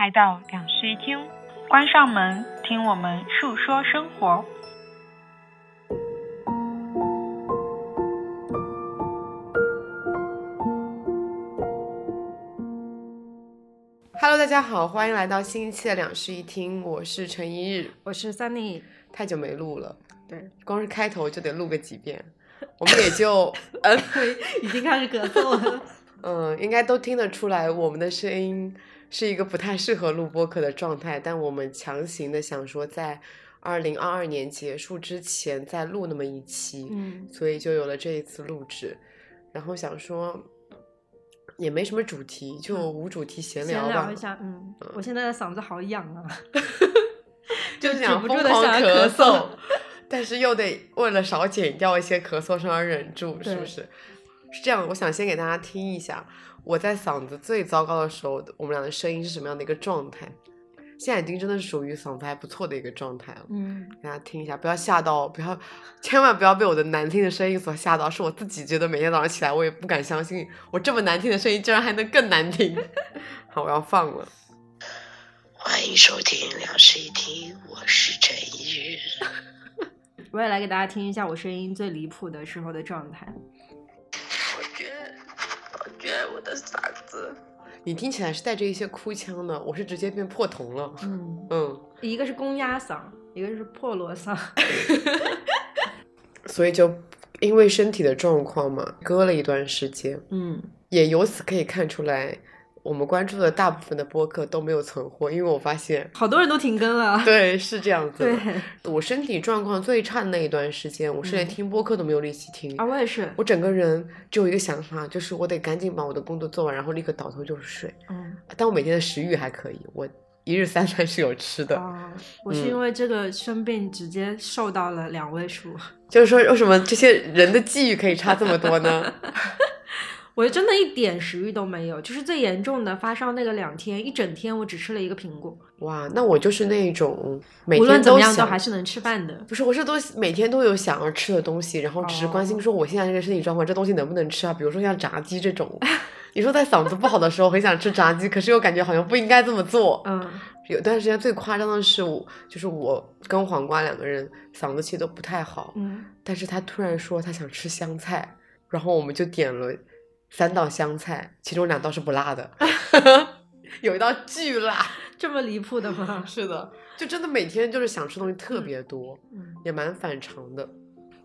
来到两室一厅，关上门，听我们述说生活。Hello，大家好，欢迎来到新一期的两室一厅，我是陈一日，我是 Sunny，太久没录了，对，光是开头就得录个几遍，我们也就嗯，已经开始咳嗽了，嗯，应该都听得出来，我们的声音是一个不太适合录播客的状态，但我们强行的想说，在二零二二年结束之前再录那么一期，嗯，所以就有了这一次录制，然后想说。也没什么主题，就无主题闲聊吧。闲聊一下，嗯，我现在的嗓子好痒啊，就是想止不住地疯狂想要咳嗽嗽，但是又得为了少减掉一些咳嗽声而忍住，是不是？是这样，我想先给大家听一下我在嗓子最糟糕的时候，我们俩的声音是什么样的一个状态。现在已经真的是属于嗓子还不错的一个状态了，嗯，给大家听一下，不要吓到，不要，千万不要被我的难听的声音所吓到。是我自己觉得每天早上起来，我也不敢相信，我这么难听的声音居然还能更难听。好，我要放了。欢迎收听两室一厅，我是陈一日。我也来给大家听一下我声音最离谱的时候的状态。子，你听起来是带着一些哭腔的，我是直接变破铜了。嗯，嗯，一个是公鸭嗓，一个是破锣嗓 所以就因为身体的状况嘛，搁了一段时间，嗯，也由此可以看出来，我们关注的大部分的播客都没有存货，因为我发现，好多人都停更了，对，是这样子。对我身体状况最差的那一段时间，我是连嗯听播客都没有力气听。啊，我也是，我整个人只有一个想法，就是我得赶紧把我的工作做完，然后立刻倒头就睡。嗯，但我每天的食欲还可以，我一日三餐是有吃的。啊，我是嗯因为这个生病直接瘦到了两位数，就是说，为什么这些人的际遇可以差这么多呢？我就真的一点食欲都没有，就是最严重的发烧那个两天，一整天我只吃了一个苹果，哇，那我就是那种每无论怎么样都还是能吃饭的。不是，我是都每天都有想要吃的东西，然后只是关心哦说我现在这个身体状况，这东西能不能吃啊？比如说像炸鸡这种，你说在嗓子不好的时候很想吃炸鸡，可是又感觉好像不应该这么做。嗯，有段时间最夸张的是我，就是我跟黄瓜两个人嗓子其实都不太好，嗯，但是他突然说他想吃香菜，然后我们就点了三道香菜，其中两道是不辣的，有一道巨辣。这么离谱的吗？是的，就真的每天就是想吃东西特别多。嗯也蛮反常的。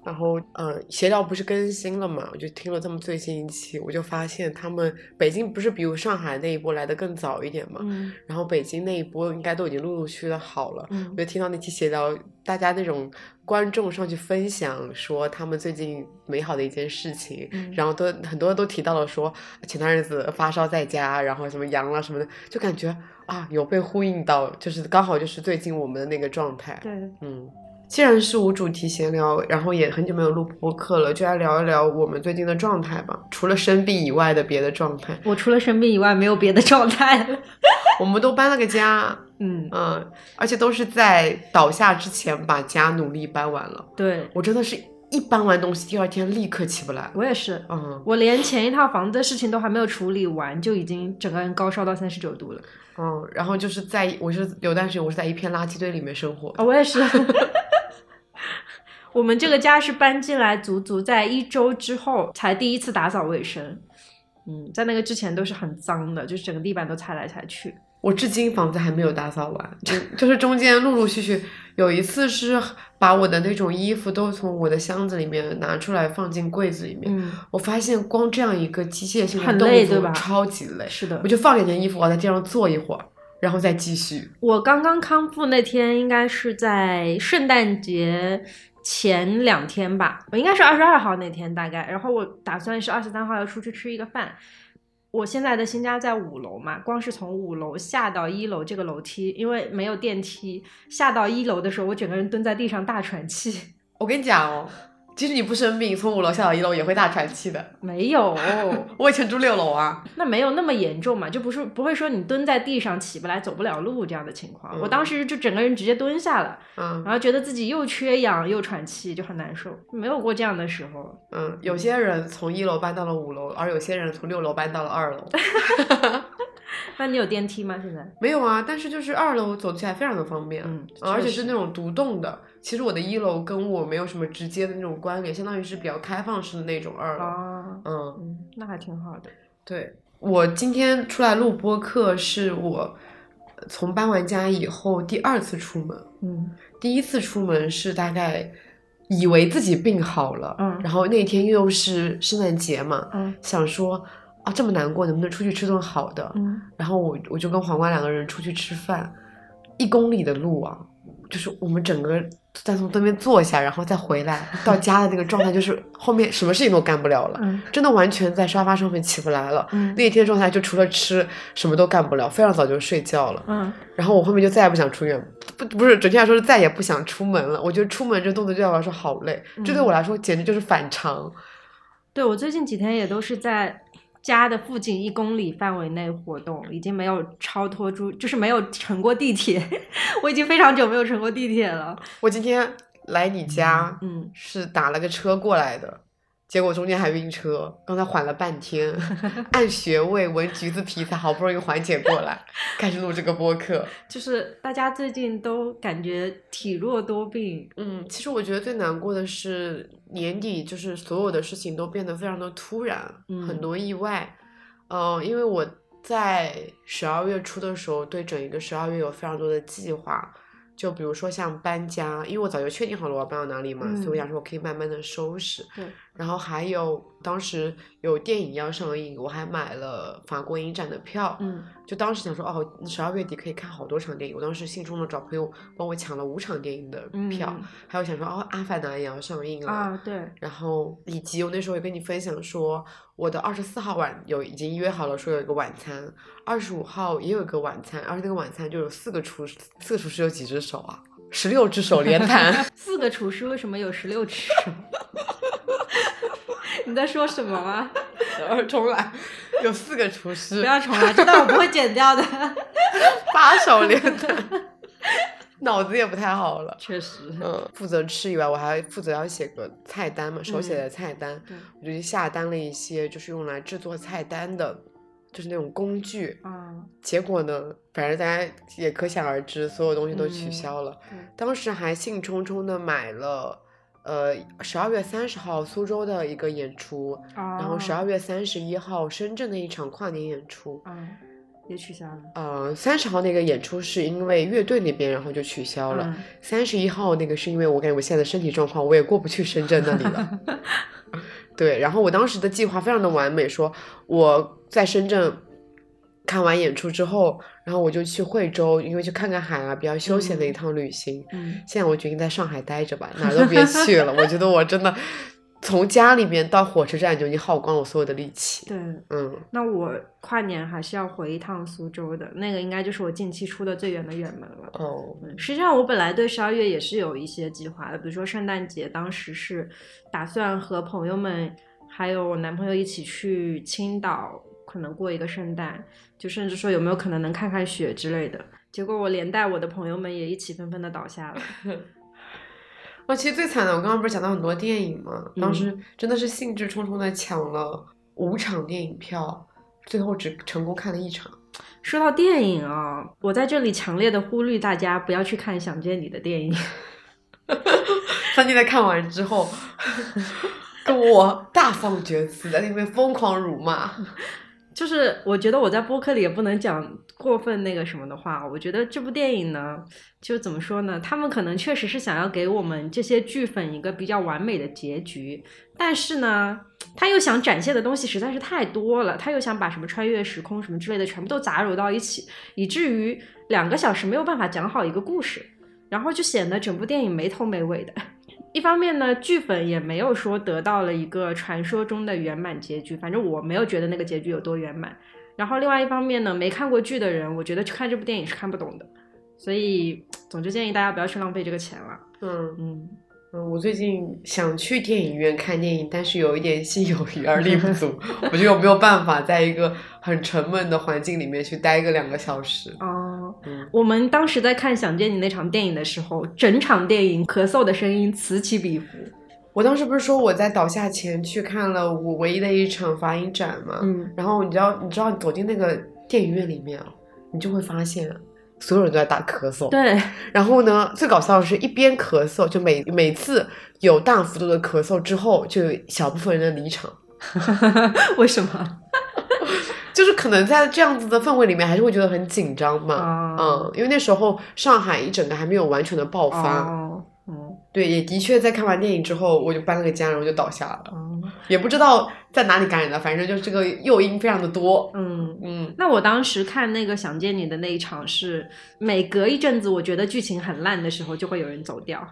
然后，呃，闲聊不是更新了嘛？我就听了他们最新一期，我就发现他们北京不是比如上海那一波来的更早一点嘛？嗯然后北京那一波应该都已经陆陆续续的好了。嗯我就听到那期闲聊，大家那种观众上去分享说他们最近美好的一件事情，嗯然后都很多人都提到了说前段日子发烧在家，然后什么阳了什么的，就感觉啊有被呼应到，就是刚好就是最近我们的那个状态。对，嗯，既然是无主题闲聊，然后也很久没有录播客了，就来聊一聊我们最近的状态吧。除了生病以外的别的状态，我除了生病以外没有别的状态了。我们都搬了个家，嗯，嗯，而且都是在倒下之前把家努力搬完了。对我真的是一搬完东西，第二天立刻起不来。我也是，嗯我连前一套房子的事情都还没有处理完，就已经整个人高烧到三十九度了。嗯，然后就是在我是有段时间我是在一片垃圾堆里面生活。啊、我也是。我们这个家是搬进来足足在一周之后才第一次打扫卫生。嗯，在那个之前都是很脏的，就是整个地板都踩来踩去。我至今房子还没有打扫完，就就是中间陆陆续续有一次是把我的那种衣服都从我的箱子里面拿出来放进柜子里面，嗯，我发现光这样一个机械性的很动作累对吧超级累，是的我。就放两件衣服，我在地上坐一会儿，然后再继续。我刚刚康复那天应该是在圣诞节前两天吧，我应该是二十二号那天大概，然后我打算是二十三号要出去吃一个饭。我现在的新家在五楼嘛，光是从五楼下到一楼这个楼梯，因为没有电梯，下到一楼的时候，我整个人蹲在地上大喘气。我跟你讲哦，即使你不生病，从五楼下到一楼也会大喘气的。没有，我以前住六楼啊，那没有那么严重嘛，就不是不会说你蹲在地上起不来、走不了路这样的情况。嗯我当时就整个人直接蹲下了，嗯然后觉得自己又缺氧又喘气，就很难受，没有过这样的时候。嗯，有些人从一楼搬到了五楼，而有些人从六楼搬到了二楼。那你有电梯吗？现在？没有啊，但是就是二楼走起来非常的方便，而且是那种独栋的。其实我的一楼跟我没有什么直接的那种关联，相当于是比较开放式的那种二楼。啊，嗯，嗯，那还挺好的。对，我今天出来录播客，是我呃从搬完家以后第二次出门。嗯第一次出门是大概以为自己病好了，嗯然后那天又是圣诞节嘛，嗯想说啊这么难过，能不能出去吃顿好的？嗯，然后我我就跟黄瓜两个人出去吃饭，一公里的路啊，就是我们整个再从对面坐下，然后再回来到家的那个状态，就是后面什么事情都干不了了，嗯真的完全在沙发上面起不来了。嗯那天状态就除了吃什么都干不了，非常早就睡觉了。嗯然后我后面就再也不想出院，不不是准确来说是再也不想出门了。我觉得出门这动作对我来说好累，这对嗯我来说简直就是反常。对我最近几天也都是在家的附近一公里范围内活动，已经没有超脱出，就是没有乘过地铁。我已经非常久没有乘过地铁了。我今天来你家，嗯，是打了个车过来的，结果中间还晕车，刚才缓了半天，按穴位闻橘子皮才好不容易缓解过来，开始录这个播客。就是大家最近都感觉体弱多病。嗯，其实我觉得最难过的是年底，就是所有的事情都变得非常的突然，很嗯多意外。嗯、因为我在十二月初的时候，对整一个十二月有非常多的计划，就比如说像搬家，因为我早就确定好了我要搬到哪里嘛，所以我嗯想说我可以慢慢的收拾。对，然后还有当时有电影要上映，我还买了法国影展的票。嗯就当时想说，哦，十二月底可以看好多场电影。我当时兴冲冲找朋友帮我抢了五场电影的票，嗯还有想说，哦，《阿凡达》也要上映了。啊，对，然后以及我那时候也跟你分享说，我的二十四号晚有已经约好了，说有一个晚餐，二十五号也有一个晚餐，而且那个晚餐就有四个厨师，四个厨师有几只手啊？十六只手连 弹。四个厨师为什么有十六只手？你在说什么吗？然后重来，有四个厨师，不要重来，这段我不会剪掉的。八手连弹，脑子也不太好了。确实，嗯，负责吃以外，我还负责要写个菜单嘛，手写的菜单。对我就去下单了一些就是用来制作菜单的，就是那种工具。嗯，结果呢，反正大家也可想而知，所有东西都取嗯消了。对当时还兴冲冲的买了，呃，十二月三十号苏州的一个演出，然后十二哦月三十一号深圳的一场跨年演出。嗯，也取消了。呃，三十号那个演出是因为乐队那边，然后就取消了。嗯三十一号那个是因为我感觉我现在的身体状况，我也过不去深圳那里了。对，然后我当时的计划非常的完美，说我在深圳看完演出之后，然后我就去惠州，因为去看看海啊，比较休闲的一嗯趟旅行。嗯现在我决定在上海待着吧，哪儿都别去了。我觉得我真的从家里面到火车站就已经耗光了我所有的力气。对，嗯，那我跨年还是要回一趟苏州的，那个应该就是我近期出的最远的远门了。哦，嗯实际上，我本来对十二月也是有一些计划的，比如说圣诞节，当时是打算和朋友们还有我男朋友一起去青岛，可能过一个圣诞，就甚至说有没有可能能看看雪之类的。结果我连带我的朋友们也一起纷纷的倒下了。啊，其实最惨的，我刚刚不是讲到很多电影嘛，当嗯时真的是兴致冲冲的抢了五场电影票，最后只成功看了一场。说到电影啊，我在这里强烈的呼吁大家不要去看《想见你》的电影。三弟在看完之后，跟我大放厥词，在那边疯狂辱骂。就是我觉得我在播客里也不能讲过分那个什么的话。我觉得这部电影呢，就怎么说呢？他们可能确实是想要给我们这些剧粉一个比较完美的结局，但是呢，他又想展现的东西实在是太多了，他又想把什么穿越时空什么之类的全部都杂糅到一起，以至于两个小时没有办法讲好一个故事，然后就显得整部电影没头没尾的。一方面呢，剧本也没有说得到了一个传说中的圆满结局，反正我没有觉得那个结局有多圆满。然后另外一方面呢，没看过剧的人，我觉得去看这部电影是看不懂的。所以，总之建议大家不要去浪费这个钱了。嗯嗯，嗯，我最近想去电影院看电影，但是有一点心有余而力不足。我觉得我没有办法在一个很沉闷的环境里面去待个两个小时。哦、嗯，我们当时在看《想见你》那场电影的时候，整场电影咳嗽的声音此起彼伏。我当时不是说我在倒下前去看了我唯一的一场法影展吗？嗯然后你知道，你知道你走进那个电影院里面啊，你就会发现所有人都在打咳嗽。。对，然后呢，最搞笑的是一边咳嗽，就每每次有大幅度的咳嗽之后，就有小部分人的离场。为什么？就是可能在这样子的氛围里面，还是会觉得很紧张嘛。哦嗯，因为那时候上海一整个还没有完全的爆发。哦，嗯对，也的确在看完电影之后，我就搬了个家，然后就倒下了，哦，也不知道在哪里感染的，反正就是这个诱因非常的多。嗯。嗯，那我当时看那个《想见你》的那一场是，每隔一阵子我觉得剧情很烂的时候，就会有人走掉。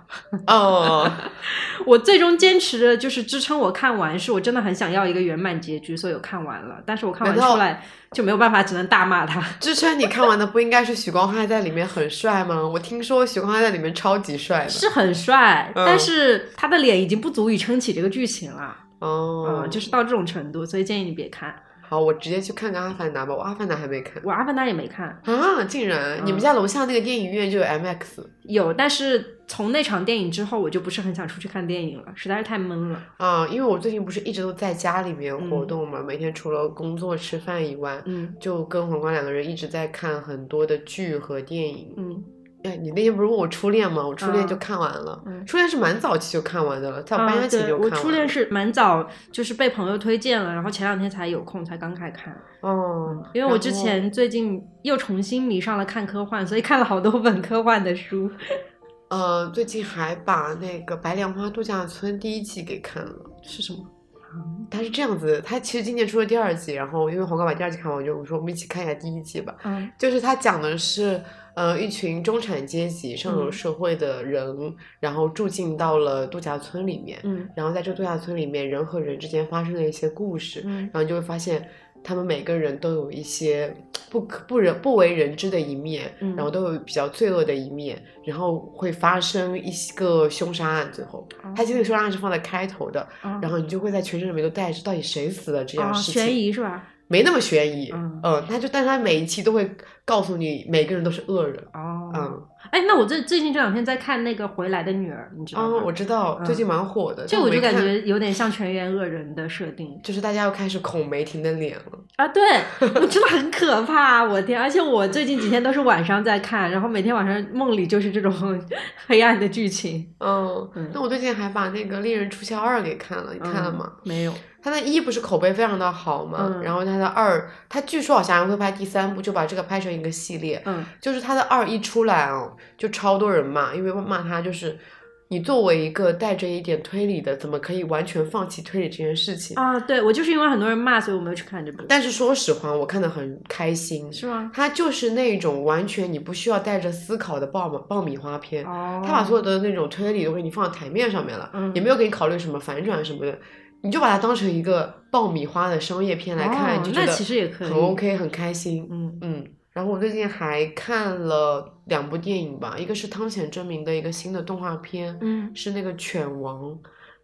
哦，我最终坚持的就是支撑我看完，是我真的很想要一个圆满结局，所以我看完了。但是我看完出来就没有办法，只能大骂他。支撑你看完的不应该是许光汉在里面很帅吗？我听说许光汉在里面超级帅的。是很帅，嗯但是他的脸已经不足以撑起这个剧情了。哦嗯，，就是到这种程度，所以建议你别看。好，我直接去看看《阿凡达》吧，我《阿凡达》还没看。我《阿凡达》也没看，啊！竟然，你们嗯家楼下那个电影院就有 MX 有，但是从那场电影之后，我就不是很想出去看电影了，实在是太闷了。啊？因为我最近不是一直都在家里面活动嘛，每天除了工作吃饭以外，嗯就跟黄瓜两个人一直在看很多的剧和电影。嗯哎，你那天不是问我初恋吗？我初恋就嗯看完了，嗯初恋是蛮早期就看完的了，在我搬家前就看完了。我初恋是蛮早，就是被朋友推荐了，然后前两天才有空，才刚开看。哦，因为我之前最近又重新迷上了看科幻，所以看了好多本科幻的书。呃最近还把那个《白莲花度假村》第一季给看了。是什么？它是这样子，他其实今年出了第二季，然后因为黄瓜把第二季看完，我就我说我们一起看一下第一季吧。嗯就是他讲的是，呃，一群中产阶级上流嗯社会的人，然后住进到了度假村里面，嗯然后在这个度假村里面，人和人之间发生了一些故事，嗯然后你就会发现，他们每个人都有一些不可不人不为人知的一面，嗯然后都有比较罪恶的一面，然后会发生一个凶杀案，最后，他这个凶杀案是放在开头的，嗯然后你就会在全程里面都带着到底谁死了这样哦，事情，悬疑是吧？没那么悬疑，嗯嗯，他就但是他每一期都会告诉你每个人都是恶人，哦，嗯，哎，那我这最近这两天在看那个《回来的女儿》，你知道吗？哦，我知道嗯最近蛮火的，这我就感觉有点像全员恶人的设定就是大家又开始恐梅婷的脸了，啊！对，我真的很可怕，我天！而且我最近几天都是晚上在看，然后每天晚上梦里就是这种 黑暗的剧情。嗯嗯，那我最近还把那个《猎人出鞘二》给看了，你看了嗯吗？没有。他的一不是口碑非常的好嘛，嗯然后他的二，他据说好像还会拍第三部，就把这个拍成一个系列。嗯就是他的二一出来哦，就超多人骂，因为骂他就是你作为一个带着一点推理的，怎么可以完全放弃推理这件事情？啊，对我就是因为很多人骂，所以我没有去看这部。但是说实话，我看的很开心。是吗？他就是那种完全你不需要带着思考的爆爆米花片，哦，他把所有的那种推理都给你放在台面上面了，嗯也没有给你考虑什么反转什么的，你就把它当成一个爆米花的商业片来看，就觉得其实也可以很 OK，很开心。嗯嗯，然后我最近还看了两部电影吧，一个是汤浅证明的一个新的动画片，嗯是那个《犬王》，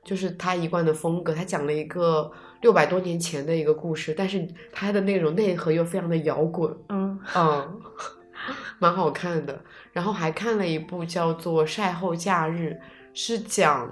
就是他一贯的风格，他讲了一个六百多年前的一个故事，但是他的那种内核又非常的摇滚，嗯嗯，蛮好看的。然后还看了一部叫做《晒后假日》，是讲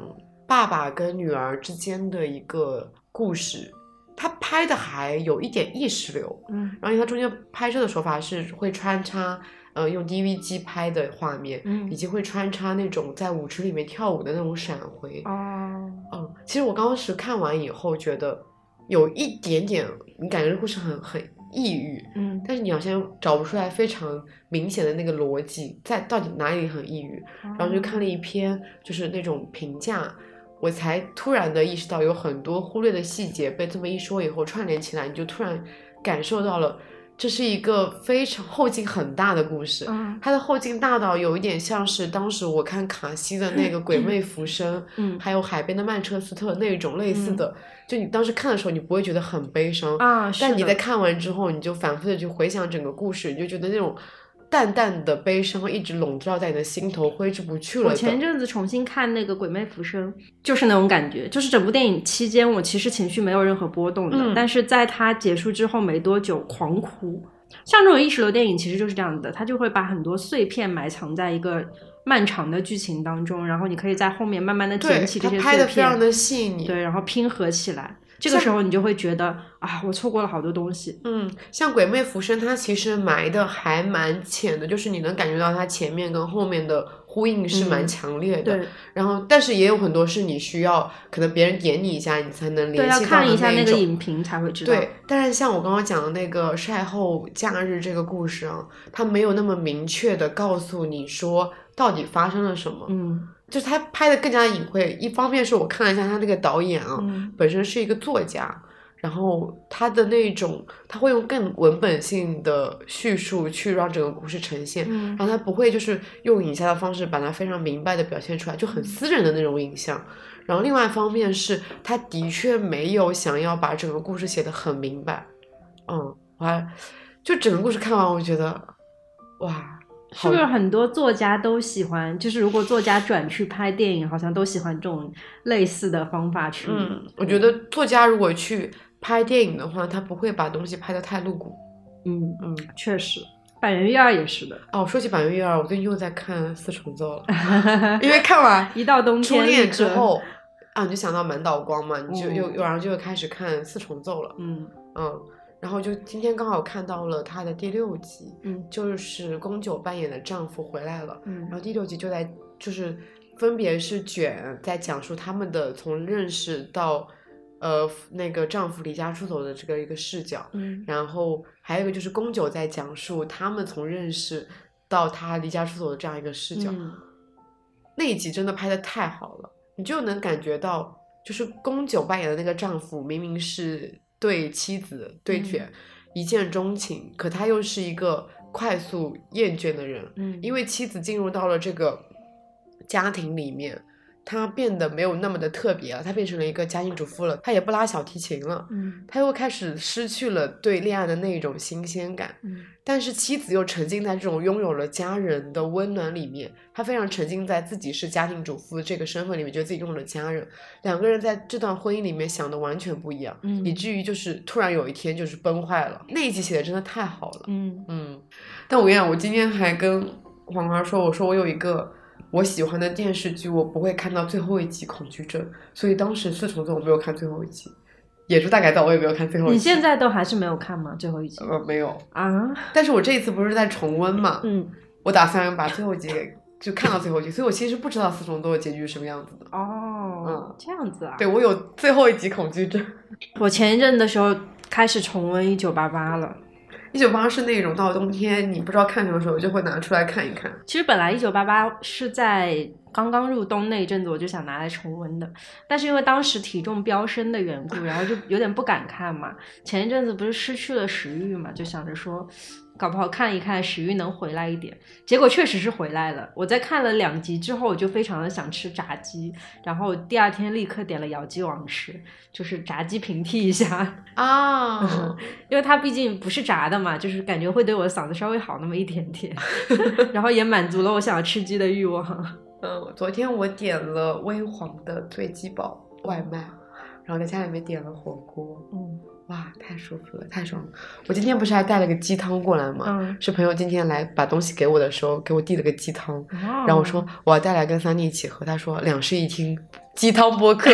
爸爸跟女儿之间的一个故事。他拍的还有一点意识流，嗯然后他中间拍摄的手法是会穿插，呃，用 DV 机拍的画面，嗯以及会穿插那种在舞池里面跳舞的那种闪回。哦嗯，其实我当时看完以后觉得有一点点，你感觉这故事很很抑郁，嗯但是你好像找不出来非常明显的那个逻辑，在到底哪里很抑郁。然后就看了一篇就是那种评价，我才突然的意识到有很多忽略的细节被这么一说以后串联起来，你就突然感受到了这是一个非常后劲很大的故事。嗯。它的后劲大到有一点像是当时我看卡西的那个《鬼魅浮生》，嗯。还有海边的曼彻斯特那种类似的，就你当时看的时候，你不会觉得很悲伤，啊，但你在看完之后，你就反复的去回想整个故事，你就觉得那种淡淡的悲伤一直笼罩在你的心头，挥之不去了我的。前阵子重新看那个《鬼魅浮生》，就是那种感觉，就是整部电影期间我其实情绪没有任何波动的，嗯但是在它结束之后没多久狂哭。像这种意识流电影其实就是这样的，它就会把很多碎片埋藏在一个漫长的剧情当中，然后你可以在后面慢慢的捡起这些碎片，的非常的细腻，对，然后拼合起来。这个时候你就会觉得啊，我错过了好多东西。嗯，像《鬼魅浮生》，它其实埋的还蛮浅的，就是你能感觉到它前面跟后面的呼应是蛮嗯强烈的。对然后，但是也有很多是你需要，可能别人点你一下，你才能对，要联系到的看一下那个影评才会知道。对，但是像我刚刚讲的那个晒后假日这个故事啊，它没有那么明确的告诉你说到底发生了什么，嗯就是他拍的更加隐晦。一方面是我看了一下他那个导演啊，嗯本身是一个作家，然后他的那种他会用更文本性的叙述去让整个故事呈现，嗯然后他不会就是用影像的方式把它非常明白的表现出来，就很私人的那种影像。然后另外一方面是，他的确没有想要把整个故事写得很明白。嗯，我还就整个故事看完，我觉得哇，是不是很多作家都喜欢？就是如果作家转去拍电影，好像都喜欢这种类似的方法去。嗯，我觉得作家如果去拍电影的话，他不会把东西拍得太露骨。嗯，嗯，确实，板垣瑞二也是的。哦，说起板垣瑞二，我最近又在看《四重奏》了，因为看完一到冬初天之后，啊，你就想到满岛光嘛，你就又然后就又开始看《四重奏》了，嗯嗯，然后就今天刚好看到了他的第六集，嗯。就是宫九扮演的丈夫回来了，嗯然后嗯第六集就在就是分别是卷在讲述他们的从认识到呃那个丈夫离家出走的这个一个视角，嗯。然后还有一个就是宫九在讲述他们从认识到他离家出走的这样一个视角，嗯。那一集真的拍的太好了，你就能感觉到，就是宫九扮演的那个丈夫明明是对妻子对卷、一见钟情，可他又是一个快速厌倦的人，嗯，因为妻子进入到了这个家庭里面，她变得没有那么的特别了，他变成了一个家庭主妇了，他也不拉小提琴了，嗯她又开始失去了对恋爱的那种新鲜感。嗯但是妻子又沉浸在这种拥有了家人的温暖里面，他非常沉浸在自己是家庭主妇这个身份里面，觉得自己拥有了家人。两个人在这段婚姻里面想的完全不一样，嗯以至于就是突然有一天就是崩坏了。那一集写的真的太好了，嗯嗯。但我跟你讲，我今天还跟黄花说，我说我有一个我喜欢的电视剧，我不会看到最后一集恐惧症，所以当时四重奏我没有看最后一集，野猪大改造我也没有看最后一集。你现在都还是没有看吗？最后一集呃没有，啊？但是我这一次不是在重温嘛，嗯我打算把最后一集给就看到最后一集，所以我其实不知道四重奏的结局是什么样子的。哦嗯，这样子啊。对我有最后一集恐惧症。我前一阵的时候开始重温《一九八八》了。一九八是那种到冬天你不知道看什么时候就会拿出来看一看。其实本来《一九八八》是在刚刚入冬那一阵子我就想拿来重温的，但是因为当时体重飙升的缘故，然后就有点不敢看嘛。前一阵子不是失去了食欲嘛，就想着说。搞不好看一看食欲能回来一点，结果确实是回来了。我在看了两集之后，我就非常的想吃炸鸡，然后第二天立刻点了姚记王吃，就是炸鸡平替一下。啊，因为它毕竟不是炸的嘛，就是感觉会对我的嗓子稍微好那么一点点，然后也满足了我想要吃鸡的欲望。嗯，昨天我点了微黄的醉鸡堡外卖，然后在家里面点了火锅，嗯哇，太舒服了，太爽了。我今天不是还带了个鸡汤过来吗？嗯，是朋友今天来把东西给我的时候，给我递了个鸡汤，然然后我说我要带来跟三弟一起喝，他说两室一厅鸡汤播客。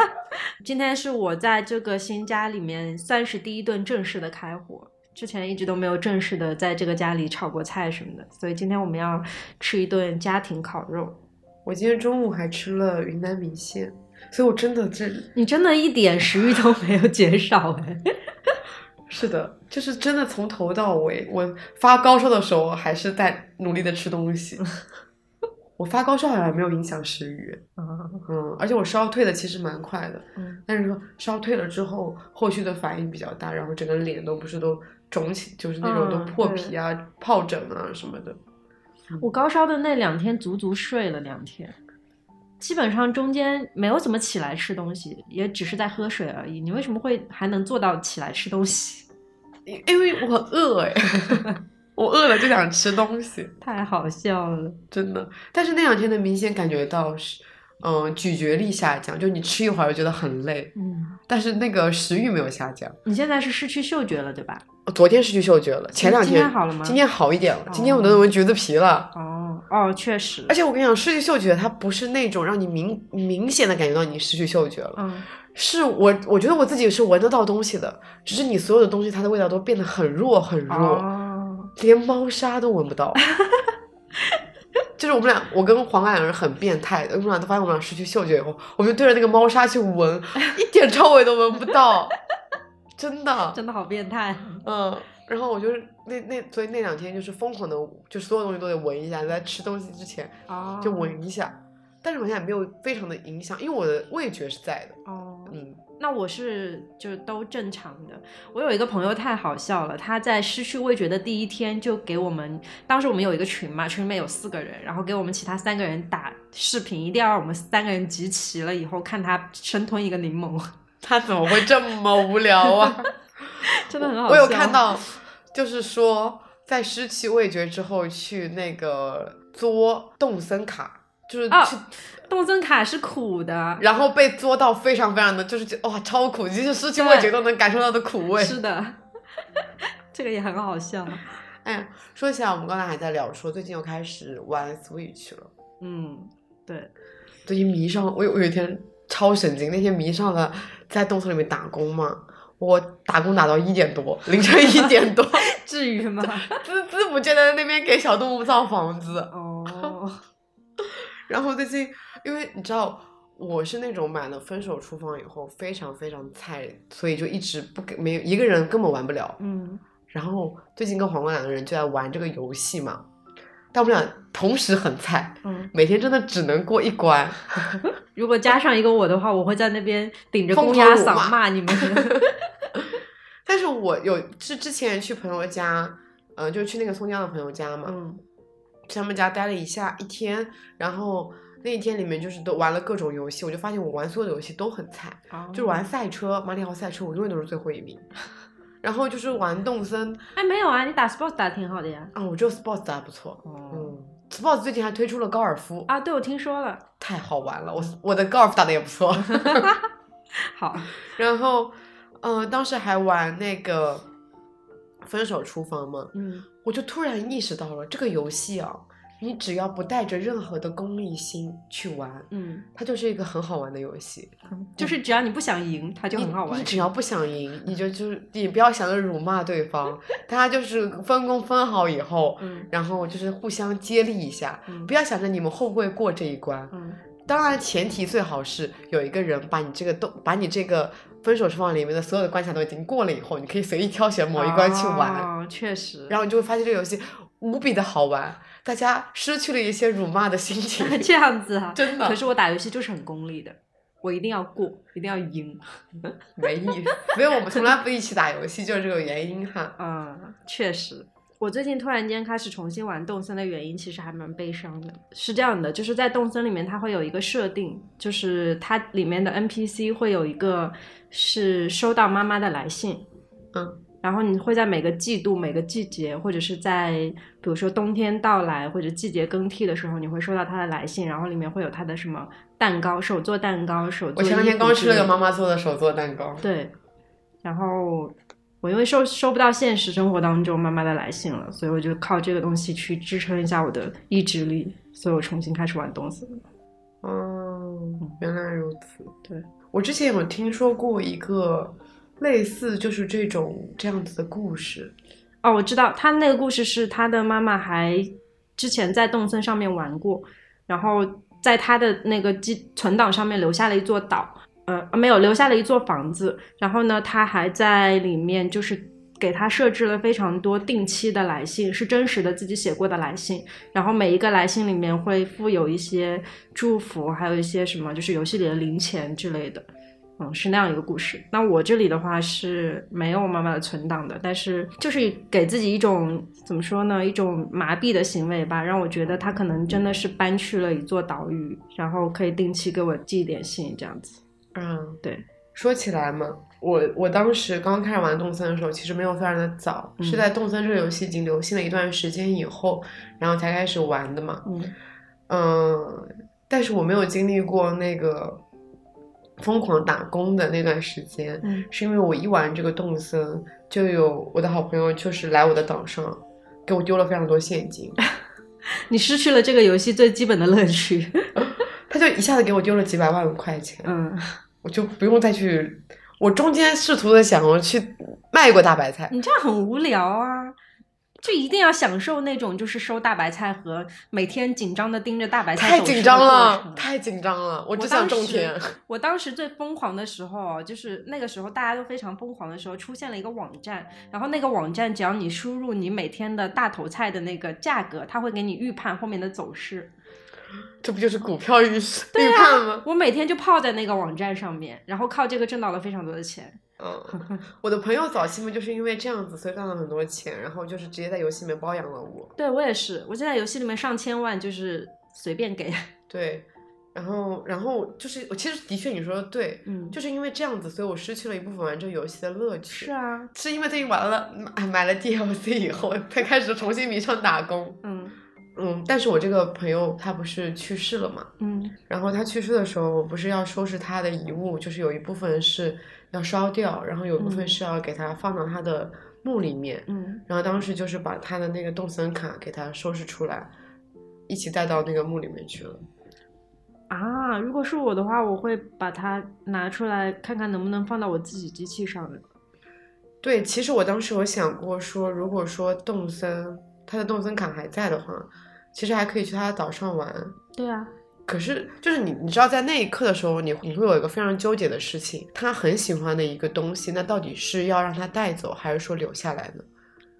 今天是我在这个新家里面算是第一顿正式的开火，之前一直都没有正式的在这个家里炒过菜什么的，所以今天我们要吃一顿家庭烤肉。我今天中午还吃了云南米线，所以我真的这你真的一点食欲都没有减少哎。是的，就是真的从头到尾，我发高烧的时候还是在努力的吃东西。我发高烧好像没有影响食欲，嗯，而且我烧退的其实蛮快的，嗯但是说烧退了之后，后续的反应比较大，然后整个脸都不是都肿起，就是那种都嗯破皮啊、疱疹啊什么的。我高烧的那两天足足睡了两天，基本上中间没有怎么起来吃东西，也只是在喝水而已。你为什么会还能做到起来吃东西？因因为我很饿哎，我饿了就想吃东西，太好笑了。真的。但是那两天能明显感觉到是，嗯，咀嚼力下降，就你吃一会儿就觉得很累，嗯，但是那个食欲没有下降。你现在是失去嗅觉了，对吧？昨天失去嗅觉了，前两今天好了吗？今天好一点了，今天我哦都闻橘子皮了。哦哦，确实。而，且我跟你讲，失去嗅觉它不是那种让你明明显的感觉到你失去嗅觉了，嗯，是我我觉得我自己是闻得到东西的，只是你所有的东西它的味道都变得很弱很弱，哦，连猫砂都闻不到。就是我们俩，我跟黄瓜两个人很变态的，我们俩都发现我们俩失去嗅觉以后，我们就对着那个猫砂去闻，一点臭味都闻不到，真的。真的好变态。嗯，然后我就是那那，所以那两天就是疯狂的，就所有东西都得闻一下，在吃东西之前哦，就闻一下，但是好像也没有非常的影响，因为我的味觉是在的。哦，嗯，那我是就都正常的。我有一个朋友太好笑了，他在失去味觉的第一天就给我们，当时我们有一个群嘛，群里面有四个人，然后给我们其他三个人打视频，一定要让我们三个人集齐了以后看他生吞一个柠檬，他怎么会这么无聊啊？真的很好笑。我有看到，就是说在失去味觉之后去那个作动森卡，就是啊去，动森卡是苦的，然后被作到非常非常的，就是哇超苦，就是失去味觉都能感受到的苦味。是的，这个也很好笑。哎呀，说起来，我们刚才还在聊说，最近又开始玩 Switch 了。嗯，对，最近迷上，我有我有一天超神经，那天迷上了在动森里面打工嘛，我打工打到一点多，凌晨一点多，至于吗？孜孜不倦的在那边给小动物造房子。哦，然后最近，因为你知道我是那种买了《分手厨房》以后非常非常菜，所以就一直不给没有一个人根本玩不了。嗯，然后最近跟黄瓜两个人就在玩这个游戏嘛，但我们俩同时很菜，嗯，每天真的只能过一关。如果加上一个我的话，我会在那边顶着疯公鸭嗓骂骂你们。但是我有是之前去朋友家，呃，就去那个松江的朋友家嘛，嗯去他们家待了一下一天，然后那一天里面就是都玩了各种游戏，我就发现我玩所有的游戏都很菜，就是玩赛车，马里奥赛车，我永远都是最后一名。然后就是玩动森。哎，没有啊，你打 sports 打的挺好的呀。啊，我只有 Sports 打得不错，哦。嗯，Sports 最近还推出了高尔夫，啊，对，我听说了。太好玩了，我我的高尔夫打的也不错。好，然后，嗯、当时还玩那个分手厨房嘛，嗯。我就突然意识到了这个游戏啊，你只要不带着任何的功利心去玩，嗯，它就是一个很好玩的游戏。就是只要你不想赢，它就很好玩你。只要不想赢，你就就是你不要想着辱骂对方，大家就是分工分好以后，嗯然后就是互相接力一下，嗯不要想着你们会不会过这一关。嗯当然，前提最好是有一个人把你这个都把你这个分手厨房里面的所有的关卡都已经过了以后，你可以随意挑选某一关去玩，哦，确实。然后你就会发现这个游戏无比的好玩，大家失去了一些辱骂的心情。这样子啊，真的可是我打游戏就是很功利的，我一定要过，一定要赢。没意思，没有我们从来不一起打游戏，就是这个原因哈。嗯，确实。我最近突然间开始重新玩动森的原因，其实还蛮悲伤的。是这样的，就是在动森里面，它会有一个设定，就是它里面的 NPC 会有一个是收到妈妈的来信，嗯，然后你会在每个季度、每个季节，或者是在比如说冬天到来或者季节更替的时候，你会收到他的来信，然后里面会有他的什么蛋糕、手做蛋糕、手做。我前两天刚吃了个妈妈做的手做蛋糕。对，然后我因为收收不到现实生活当中妈妈的来信了，所以我就靠这个东西去支撑一下我的意志力，所以我重新开始玩东西。哦，原来如此。对，我之前有听说过一个类似就是这种这样子的故事。哦，我知道他那个故事是他的妈妈还之前在动森上面玩过，然后在他的那个机存档上面留下了一座岛，呃，没有留下了一座房子，然后呢，他还在里面就是给他设置了非常多定期的来信，是真实的自己写过的来信，然后每一个来信里面会附有一些祝福，还有一些什么就是游戏里的零钱之类的。嗯，是那样一个故事。那我这里的话是没有妈妈的存档的，但是就是给自己一种怎么说呢，一种麻痹的行为吧，让我觉得他可能真的是搬去了一座岛屿，然后可以定期给我寄一点信这样子。嗯，对。说起来嘛，我我当时刚开始玩动森的时候，其实没有非常的早，嗯是在动森这个游戏已经流行了一段时间以后，然后才开始玩的嘛。嗯嗯，但是我没有经历过那个疯狂打工的那段时间，嗯是因为我一玩这个动森，就有我的好朋友就是来我的岛上，给我丢了非常多现金，你失去了这个游戏最基本的乐趣。他就一下子给我丢了几百万块钱，嗯，我就不用再去。我中间试图的想要去卖过大白菜，你这样很无聊啊。就一定要享受那种就是收大白菜和每天紧张的盯着大白菜太紧张了，程太紧张了，我我只想种田。我当时最疯狂的时候，就是那个时候大家都非常疯狂的时候，出现了一个网站，然后那个网站只要你输入你每天的大头菜的那个价格，它会给你预判后面的走势。这不就是股票预对预判吗？我每天就泡在那个网站上面，然后靠这个挣到了非常多的钱。嗯，我的朋友早期嘛，就是因为这样子，所以赚了很多钱，然后就是直接在游戏里面包养了我。对我也是，我现在游戏里面上千万就是随便给。对，然后然后就是我，其实的确你说的对，嗯，就是因为这样子，所以我失去了一部分玩这个游戏的乐趣。是，啊，是因为最近玩了买买了 DLC 以后，才开始重新迷上打工。嗯嗯，但是我这个朋友他不是去世了嘛，嗯然后他去世的时候，我不是要收拾他的遗物，就是有一部分是要烧掉，然后有一部分嗯是要给他放到他的墓里面。嗯然后当时就是把他的那个动森卡给他收拾出来，一起带到那个墓里面去了。啊，如果是我的话，我会把它拿出来看看能不能放到我自己机器上的。对，其实我当时有想过说，如果说动森他的动森卡还在的话，其实还可以去他的岛上玩。对啊，可是，就是你，你知道，在那一刻的时候，你你会有一个非常纠结的事情，他很喜欢的一个东西，那到底是要让他带走，还是说留下来呢？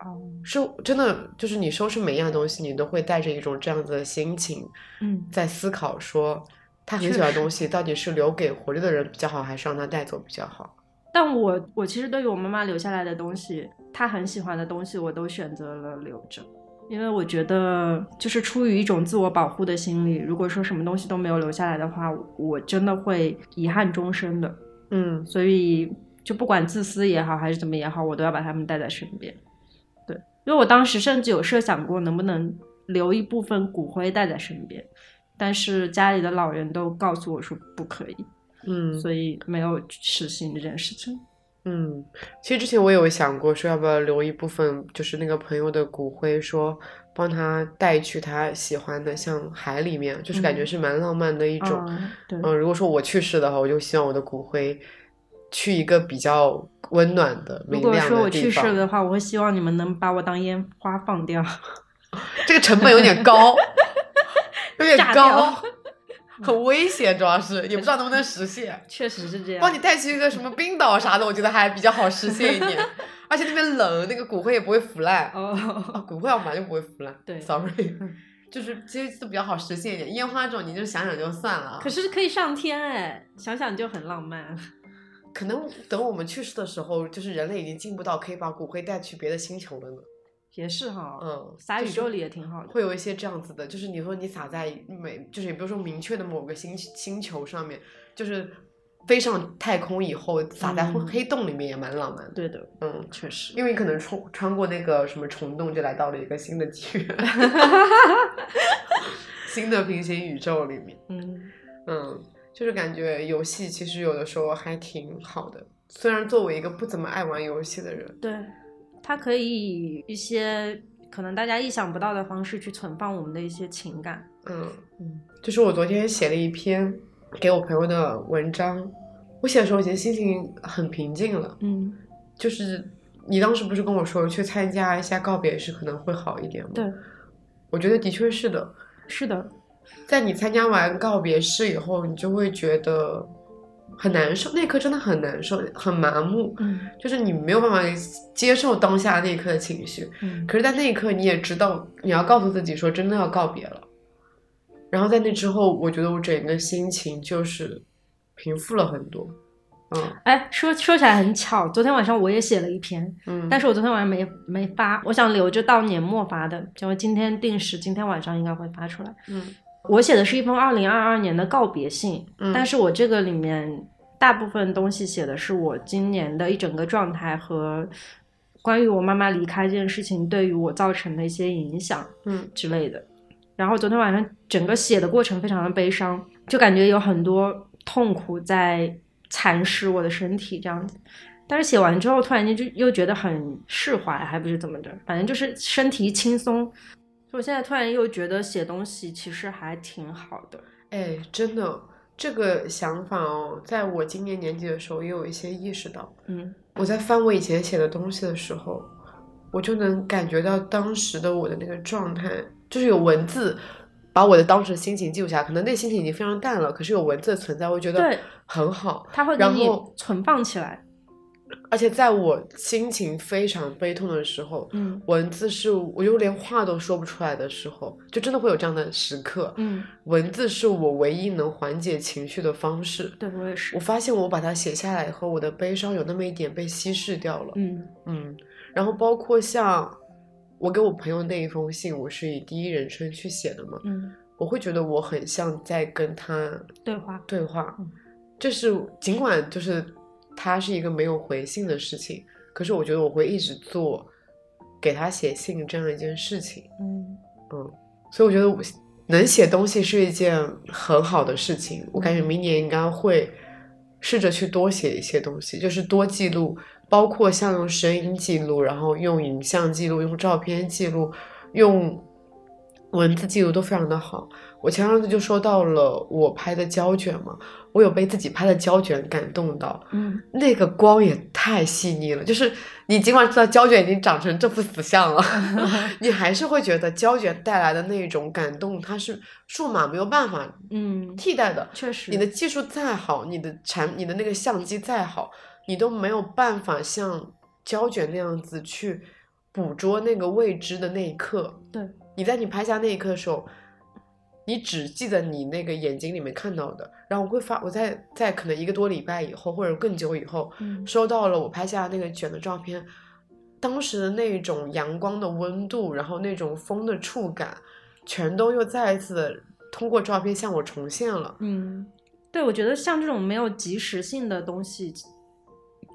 哦，是真的，就是你收拾每一样东西，你都会带着一种这样子的心情，嗯，在思考说，他很喜欢的东西到底是留给活着的人比较好，还是让他带走比较好？但我我其实对于我妈妈留下来的东西，她很喜欢的东西，我都选择了留着，因为我觉得就是出于一种自我保护的心理，如果说什么东西都没有留下来的话，我真的会遗憾终生的。嗯所以就不管自私也好，还是怎么也好，我都要把他们带在身边。对，因为我当时甚至有设想过能不能留一部分骨灰带在身边，但是家里的老人都告诉我说不可以，嗯所以没有实行这件事情。嗯，其实之前我有想过，说要不要留一部分，就是那个朋友的骨灰，说帮他带去他喜欢的，像海里面，就是感觉嗯是蛮浪漫的一种。嗯如果说我去世的话，我就希望我的骨灰去一个比较温暖的、如果明亮说我去世的地方。的话，我会希望你们能把我当烟花放掉。这个成本有点高，有点高掉，很危险，主要是也不知道能不能实现。确实是这样。帮你带去一个什么冰岛啥的，我觉得还比较好实现一点，而且那边冷，那个骨灰也不会腐烂。哦，骨灰要本来就不会腐烂。对，sorry，就是其实都比较好实现一点。烟花这种，你就想想就算了。可是可以上天哎，想想就很浪漫。可能等我们去世的时候，就是人类已经进步到可以把骨灰带去别的星球了呢。也是哈，嗯，撒宇宙里也挺好的。会有一些这样子的，就是你说你撒在每，就是也不是说明确的某个星星球上面，就是飞上太空以后撒在黑洞里面也蛮浪漫的。对的，嗯，确实。因为你可能穿穿过那个什么虫洞，就来到了一个新的纪元，新的平行宇宙里面。嗯，嗯，就是感觉游戏其实有的时候还挺好的，虽然作为一个不怎么爱玩游戏的人，对，它可以以一些可能大家意想不到的方式去存放我们的一些情感。嗯，嗯就是我昨天写了一篇给我朋友的文章，我写的时候已经心情很平静了，嗯，就是你当时不是跟我说去参加一下告别式可能会好一点吗？对，我觉得的确是的，是的，在你参加完告别式以后，你就会觉得很难受，那一刻真的很难受，很麻木，嗯就是你没有办法接受当下那一刻的情绪。嗯，可是，在那一刻，你也知道你要告诉自己说，真的要告别了。然后在那之后，我觉得我整个心情就是平复了很多。嗯哎，说说起来很巧，昨天晚上我也写了一篇，嗯，但是我昨天晚上没没发，我想留着到年末发的，因为今天定时，今天晚上应该会发出来。嗯我写的是一封二零二二年的告别信，嗯但是我这个里面大部分东西写的是我今年的一整个状态和关于我妈妈离开这件事情对于我造成的一些影响嗯之类的。然后昨天晚上整个写的过程非常的悲伤，就感觉有很多痛苦在蚕食我的身体这样子。但是写完之后，突然间就又觉得很释怀，还不是怎么着，反正就是身体一轻松。我现在突然又觉得写东西其实还挺好的。哎，真的，这个想法哦，在我今年年底的时候也有一些意识到。嗯我在翻我以前写的东西的时候，我就能感觉到当时的我的那个状态，就是有文字把我的当时的心情记录下来。可能那心情已经非常淡了，可是有文字的存在，我觉得很好。它会给你然后存放起来。而且在我心情非常悲痛的时候，嗯文字是我就连话都说不出来的时候，就真的会有这样的时刻。嗯，文字是我唯一能缓解情绪的方式。对我也是我。发现我把它写下来以后，我的悲伤有那么一点被稀释掉了。嗯嗯，然后包括像我给我朋友那一封信，我是以第一人称去写的嘛，嗯，我会觉得我很像在跟他对话。对话嗯，这是尽管就是他是一个没有回信的事情，可是我觉得我会一直做给他写信这样一件事情，嗯。嗯，所以我觉得我能写东西是一件很好的事情，我感觉明年应该会试着去多写一些东西，就是多记录，包括像用声音记录，然后用影像记录，用照片记录，用文字记录都非常的好。我前两次就收到了我拍的胶卷嘛，我有被自己拍的胶卷感动到，嗯那个光也太细腻了，就是你尽管知道胶卷已经长成这副死相了，你还是会觉得胶卷带来的那种感动，它是数码没有办法嗯，替代的。确实。你的技术再好，你的产你的那个相机再好，你都没有办法像胶卷那样子去捕捉那个未知的那一刻。对，你在你拍下那一刻的时候，你只记得你那个眼睛里面看到的，然后我会发，我在在可能一个多礼拜以后，或者更久以后，嗯收到了我拍下那个卷的照片，当时的那种阳光的温度，然后那种风的触感，全都又再一次地通过照片向我重现了。嗯，对，我觉得像这种没有及时性的东西，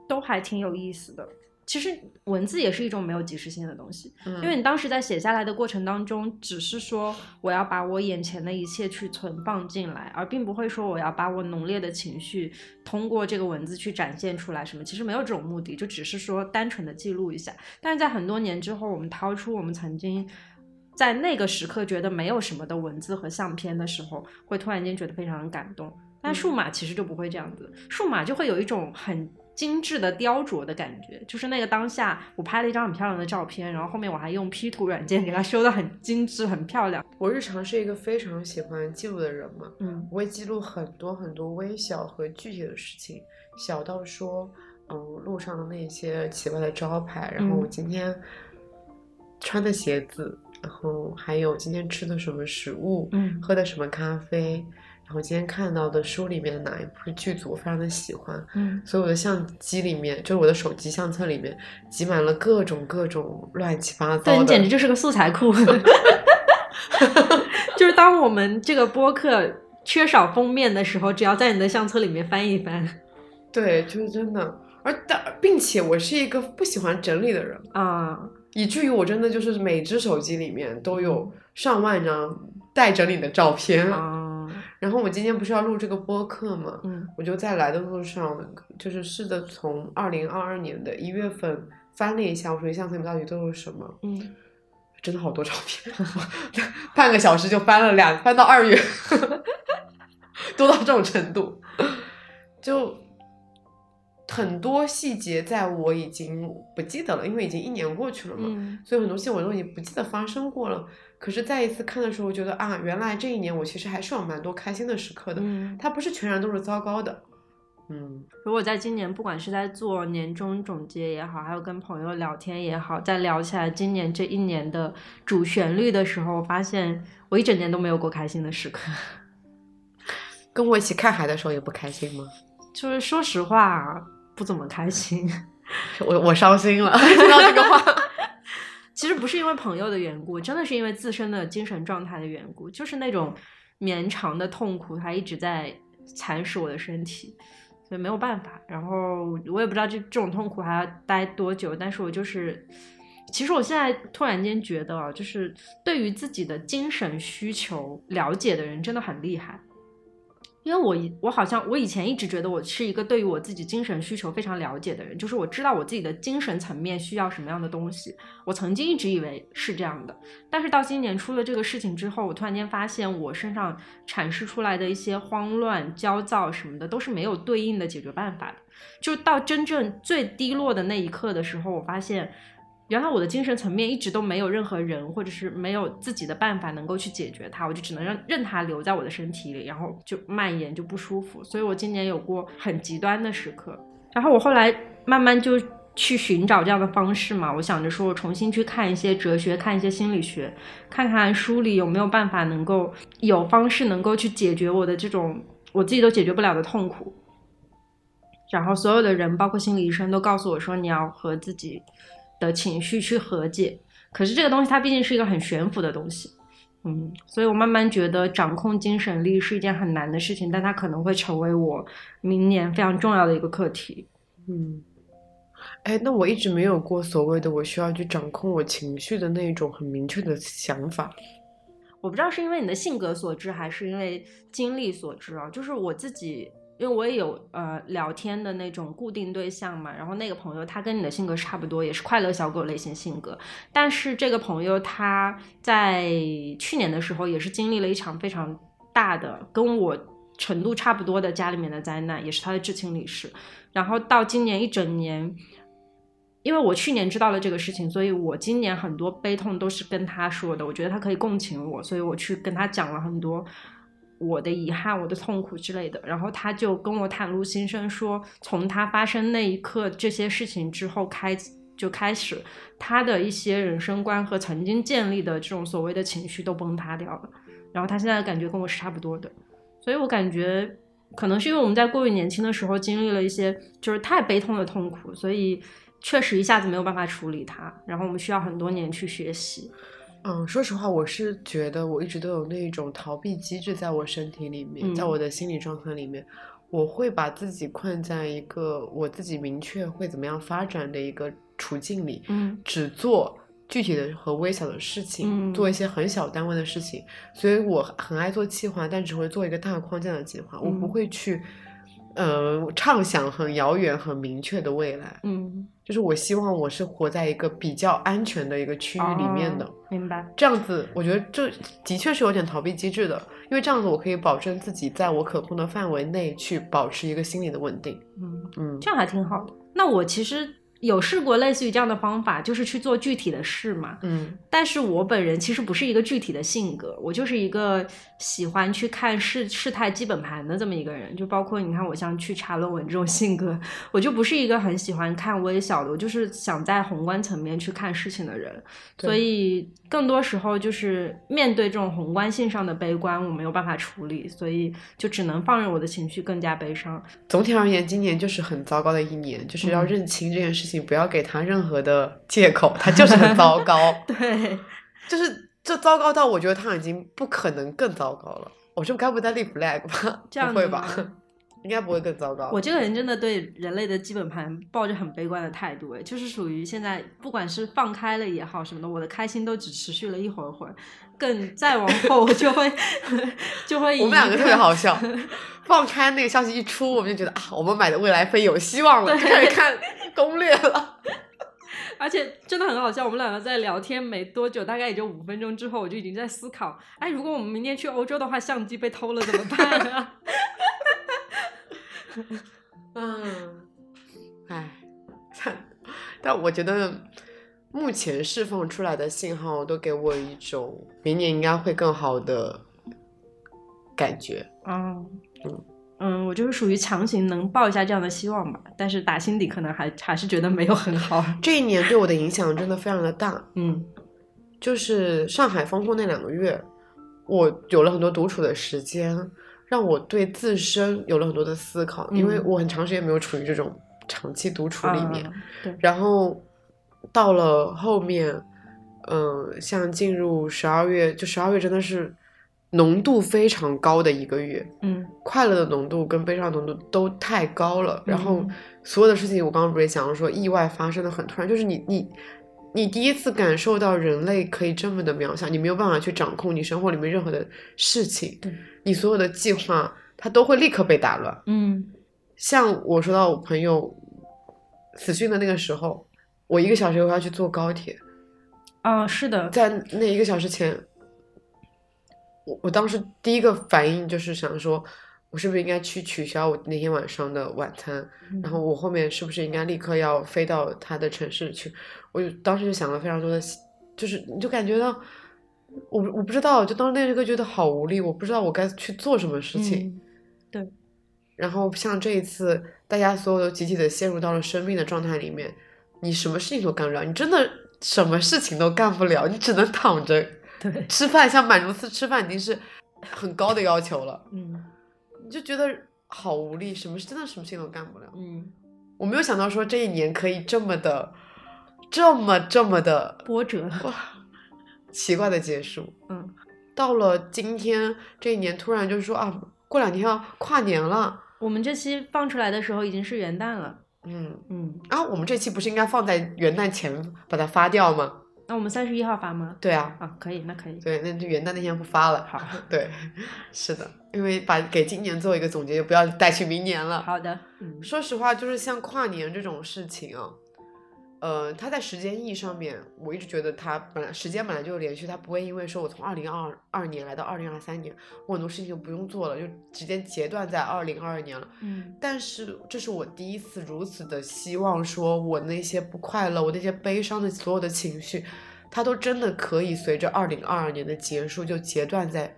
都还挺有意思的。其实文字也是一种没有及时性的东西，嗯因为你当时在写下来的过程当中，只是说我要把我眼前的一切去存放进来，而并不会说我要把我浓烈的情绪通过这个文字去展现出来什么。其实没有这种目的，就只是说单纯的记录一下。但是在很多年之后，我们掏出我们曾经在那个时刻觉得没有什么的文字和相片的时候，会突然间觉得非常的感动。但数码其实就不会这样子，数码就会有一种很精致的雕琢的感觉，就是那个当下我拍了一张很漂亮的照片，然后后面我还用 P 图软件给它修的很精致、很漂亮。我日常是一个非常喜欢记录的人嘛，嗯我会记录很多很多微小和具体的事情，小到说，嗯，路上的那些奇怪的招牌，然后我嗯。今天穿的鞋子，然后还有今天吃的什么食物，嗯。喝的什么咖啡，然后今天看到的书里面的哪一部剧组我非常的喜欢，嗯所以我的相机里面，就是我的手机相册里面挤满了各种各种乱七八糟对，你简直就是个素材库。就是当我们这个播客缺少封面的时候，只要在你的相册里面翻一翻对，就是真的。而但并且我是一个不喜欢整理的人，啊，以至于我真的就是每只手机里面都有上万张待整理的照片。啊，然后我今天不是要录这个播客嘛，嗯我就在来的路上，就是试着从二零二二年的一月份翻了一下，我手机相册里面到底都有什么。嗯，真的好多照片，半个小时就翻了两，翻到二月，多到这种程度，就很多细节在我已经不记得了，因为已经一年过去了嘛，嗯所以很多细节我都已经不记得发生过了。可是再一次看的时候，我觉得啊，原来这一年我其实还是有蛮多开心的时刻的，嗯，它不是全然都是糟糕的。嗯如果在今年，不管是在做年终总结也好，还有跟朋友聊天也好，在聊起来今年这一年的主旋律的时候，我发现我一整年都没有过开心的时刻。跟我一起看海的时候也不开心吗？就是说实话，不怎么开心。我我伤心了，听到这个话。其实不是因为朋友的缘故，真的是因为自身的精神状态的缘故，就是那种绵长的痛苦，它一直在蚕食我的身体，所以没有办法。然后我也不知道这这种痛苦还要待多久，但是我就是其实我现在突然间觉得啊，就是对于自己的精神需求了解的人真的很厉害。因为我以我好像我以前一直觉得我是一个对于我自己精神需求非常了解的人，就是我知道我自己的精神层面需要什么样的东西。我曾经一直以为是这样的，但是到今年出了这个事情之后，我突然间发现我身上阐释出来的一些慌乱、焦躁什么的，都是没有对应的解决办法的。就到真正最低落的那一刻的时候，我发现。原来我的精神层面一直都没有任何人，或者是没有自己的办法能够去解决它，我就只能让任它留在我的身体里，然后就蔓延，就不舒服。所以我今年有过很极端的时刻，然后我后来慢慢就去寻找这样的方式嘛。我想着说，我重新去看一些哲学，看一些心理学，看看书里有没有办法能够有方式能够去解决我的这种我自己都解决不了的痛苦。然后所有的人，包括心理医生，都告诉我说，你要和自己。的情绪去和解，可是这个东西它毕竟是一个很悬浮的东西，嗯，所以我慢慢觉得掌控精神力是一件很难的事情，但它可能会成为我明年非常重要的一个课题，嗯，哎，那我一直没有过所谓的我需要去掌控我情绪的那种很明确的想法，我不知道是因为你的性格所致，还是因为经历所致啊，就是我自己。因为我也有呃聊天的那种固定对象嘛，然后那个朋友他跟你的性格差不多，也是快乐小狗类型性格，但是这个朋友他在去年的时候也是经历了一场非常大的跟我程度差不多的家里面的灾难，也是他的至亲离世，然后到今年一整年，因为我去年知道了这个事情，所以我今年很多悲痛都是跟他说的，我觉得他可以共情我，所以我去跟他讲了很多。我的遗憾，我的痛苦之类的，然后他就跟我袒露心声，说从他发生那一刻这些事情之后开就开始，他的一些人生观和曾经建立的这种所谓的情绪都崩塌掉了，然后他现在的感觉跟我是差不多的，所以我感觉可能是因为我们在过于年轻的时候经历了一些就是太悲痛的痛苦，所以确实一下子没有办法处理它，然后我们需要很多年去学习。嗯，说实话，我是觉得我一直都有那种逃避机制在我身体里面，在我的心理状态里面，我会把自己困在一个我自己明确会怎么样发展的一个处境里，嗯，只做具体的和微小的事情，嗯做一些很小单位的事情，所以我很爱做计划，但只会做一个大框架的计划，我不嗯。会去，呃，畅想很遥远、很明确的未来，嗯，就是我希望我是活在一个比较安全的一个区域里面的。哦明白。这样子，我觉得这的确是有点逃避机制的，因为这样子我可以保证自己在我可控的范围内去保持一个心理的稳定。嗯，嗯这样还挺好的。那我其实有试过类似于这样的方法，就是去做具体的事嘛。嗯但是我本人其实不是一个具体的性格，我就是一个喜欢去看事事态基本盘的这么一个人。就包括你看，我像去查论文这种性格，我就不是一个很喜欢看微小的，我就是想在宏观层面去看事情的人。对所以更多时候就是面对这种宏观性上的悲观，我没有办法处理，所以就只能放任我的情绪更加悲伤。总体而言，今年就是很糟糕的一年，就是要嗯认清这件事情，不要给他任何的借口，他就是很糟糕，对，就是这糟糕到我觉得他已经不可能更糟糕了。我这该不在立 flag 吧？这样的不会吧？应该不会更糟糕。我这个人真的对人类的基本盘抱着很悲观的态度，哎，就是属于现在不管是放开了也好什么的，我的开心都只持续了一会儿会儿，更再往后我就会 就会我们两个特别好 笑，放开那个消息一出，我们就觉得啊，我们买的未来飞有希望了，就开始看攻略了。而且真的很好笑，我们两个在聊天没多久，大概也就五分钟之后，我就已经在思考，哎，如果我们明天去欧洲的话，相机被偷了怎么办啊？嗯，哎，但但我觉得目前释放出来的信号都给我一种明年应该会更好的感觉。嗯嗯嗯，我就是属于强行能抱一下这样的希望吧，但是打心底可能还还是觉得没有很好。这一年对我的影响真的非常的大，嗯就是上海封控那两个月，我有了很多独处的时间，让我对自身有了很多的思考，因为嗯我很长时间没有处于这种长期独处里面。啊对，然后到了后面，嗯、像进入十二月，就十二月真的是浓度非常高的一个月，嗯。快乐的浓度跟悲伤的浓度都太高了。然后嗯。所有的事情，我刚刚不是也讲了说，意外发生的很突然，就是你你你第一次感受到人类可以这么的渺小，你没有办法去掌控你生活里面任何的事情，对。你所有的计划，它都会立刻被打乱。嗯。像我说到我朋友死讯的那个时候，我一个小时以后要去坐高铁，啊，是的，在那一个小时前，我我当时第一个反应就是想说，我是不是应该去取消我那天晚上的晚餐？嗯然后我后面是不是应该立刻要飞到他的城市去？我就当时就想了非常多的，就是你就感觉到，我我不知道，就当时那一刻觉得好无力，我不知道我该去做什么事情。嗯对，然后像这一次，大家所有都集体的陷入到了生病的状态里面，你什么事情都干不了，你真的什么事情都干不了，你只能躺着 对，吃饭。像满如斯吃饭已经是很高的要求了，嗯你就觉得好无力，什么真的什么事情都干不了。嗯，我没有想到说这一年可以这么的，这么这么的波折，哇奇怪的结束。嗯到了今天这一年，突然就是说啊，过两天要跨年了。我们这期放出来的时候已经是元旦了，嗯，嗯，啊，我们这期不是应该放在元旦前把它发掉吗？那我们三十一号发吗？对啊，啊，可以，那可以，对，那就元旦那天不发了。好，对，是的，因为把给今年做一个总结，就不要带去明年了。好的，嗯说实话，就是像跨年这种事情啊，呃，它在时间意义上面，我一直觉得它本来时间本来就连续，它不会因为说我从二零二二年来到二零二三年，我很多事情就不用做了，就直接截断在二零二二年了。嗯但是这是我第一次如此的希望，说我那些不快乐，我那些悲伤的所有的情绪，它都真的可以随着二零二二年的结束就截断在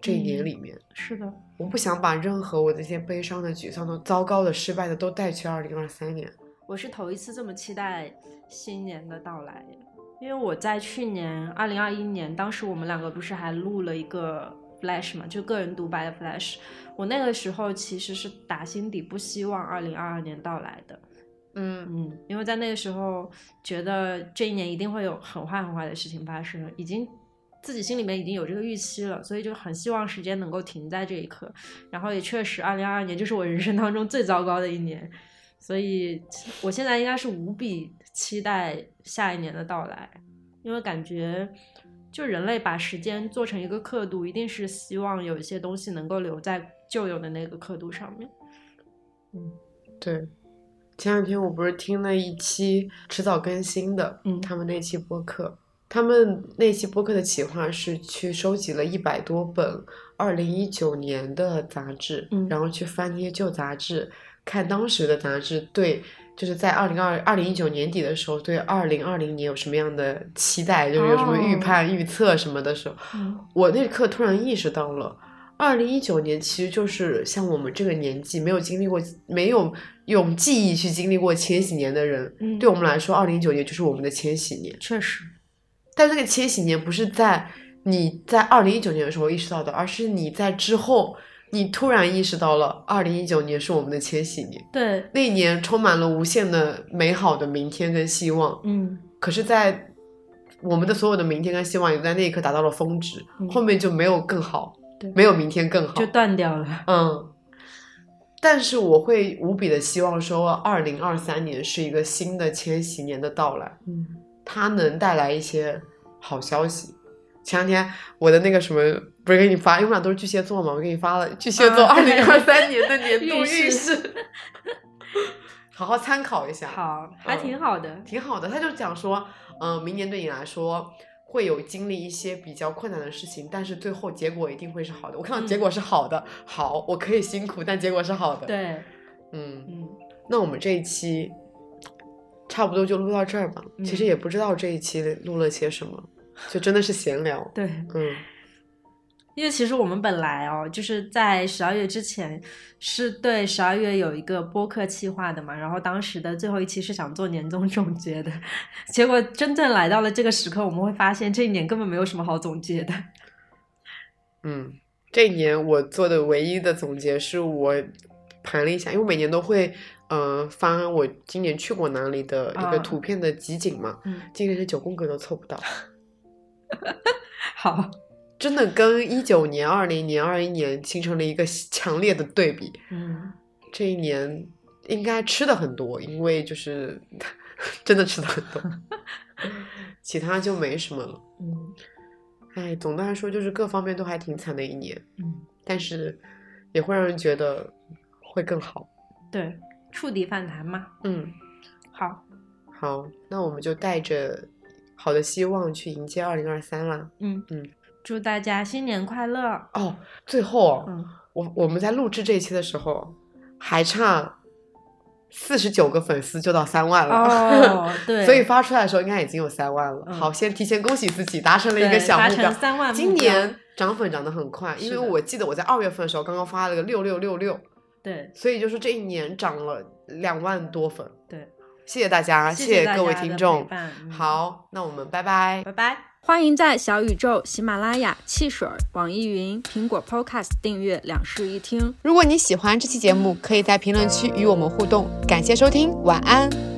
这一年嗯里面。是的，我不想把任何我那些悲伤的、沮丧的、糟糕的、失败的都带去二零二三年。我是头一次这么期待新年的到来，因为我在去年二零二一年，当时我们两个不是还录了一个 flash 嘛，就个人独白的 flash。我那个时候其实是打心底不希望二零二二年到来的，嗯嗯，因为在那个时候觉得这一年一定会有很坏很坏的事情发生，已经自己心里面已经有这个预期了，所以就很希望时间能够停在这一刻。然后也确实，二零二二年就是我人生当中最糟糕的一年，所以我现在应该是无比期待下一年的到来，因为感觉。就人类把时间做成一个刻度，一定是希望有一些东西能够留在旧有的那个刻度上面。嗯对。前两天我不是听了一期迟早更新的，嗯他们那期播客，他们那期播客的企划是去收集了一百多本二零一九年的杂志，嗯然后去翻那些旧杂志，看当时的杂志对，就是在二零二二零一九年底的时候，对二零二零年有什么样的期待，就是有什么预哦判、预测什么的时候，嗯我那刻突然意识到了，二零一九年其实就是像我们这个年纪没有经历过、没有用记忆去经历过千禧年的人，嗯对我们来说，二零一九年就是我们的千禧年。确实，但这个千禧年不是在你在二零一九年的时候意识到的，而是你在之后，你突然意识到了二零一九年是我们的千禧年。对，那一年充满了无限的美好的明天跟希望，嗯可是，在我们的所有的明天跟希望也在那一刻达到了峰值，嗯后面就没有更好，对没有明天更好就。断掉了。嗯，但是我会无比的希望说，二零二三年是一个新的千禧年的到来，嗯它能带来一些好消息。前两天我的那个什么不是给你发，因为我们俩都是巨蟹座嘛，我给你发了巨蟹座啊二零二三年的年度运势，好好参考一下。好，还嗯挺好的。挺好的。他就讲说，嗯、明年对你来说会有经历一些比较困难的事情，但是最后结果一定会是好的。我看到结嗯果是好的，好，我可以辛苦，但结果是好的。，对，嗯，嗯那我们这一期差不多就录到这儿吧。其实嗯也不知道这一期录了些什么，就真的是闲聊。对，嗯因为其实我们本来哦，就是在十二月之前是对十二月有一个播客计划的嘛，然后当时的最后一期是想做年终总结的，结果真正来到了这个时刻，我们会发现这一年根本没有什么好总结的。嗯，这一年我做的唯一的总结是我盘了一下，因为我每年都会。呃，发我今年去过哪里的一个啊图片的集锦嘛，嗯，今年是九宫格都凑不到，好，真的跟一九年、二零年、二一年形成了一个强烈的对比。嗯这一年应该吃的很多，因为就是 真的吃的很多，其他就没什么了。嗯哎，总的来说就是各方面都还挺惨的一年，嗯，但是也会让人觉得会更好。对，触底反弹嘛。嗯，好，好，那我们就带着好的希望去迎接二零二三啦。嗯嗯，祝大家新年快乐。哦，最后哦，嗯，我我们在录制这一期的时候还差四十九个粉丝就到三万了。哦，对，所以发出来的时候应该已经有三万了。嗯好，先提前恭喜自己达成了一个小目标。三万目今年涨粉涨得很快，因为我记得我在二月份的时候刚刚发了个六六六六，对所以就是这一年涨了两万多粉。对，谢谢大家，谢谢各位听众。嗯好，那我们拜拜。拜拜。欢迎在小宇宙、喜马拉雅、汽水、网易云、苹果 Podcast 订阅两室一厅。如果你喜欢这期节目，可以在评论区与我们互动。感谢收听，晚安。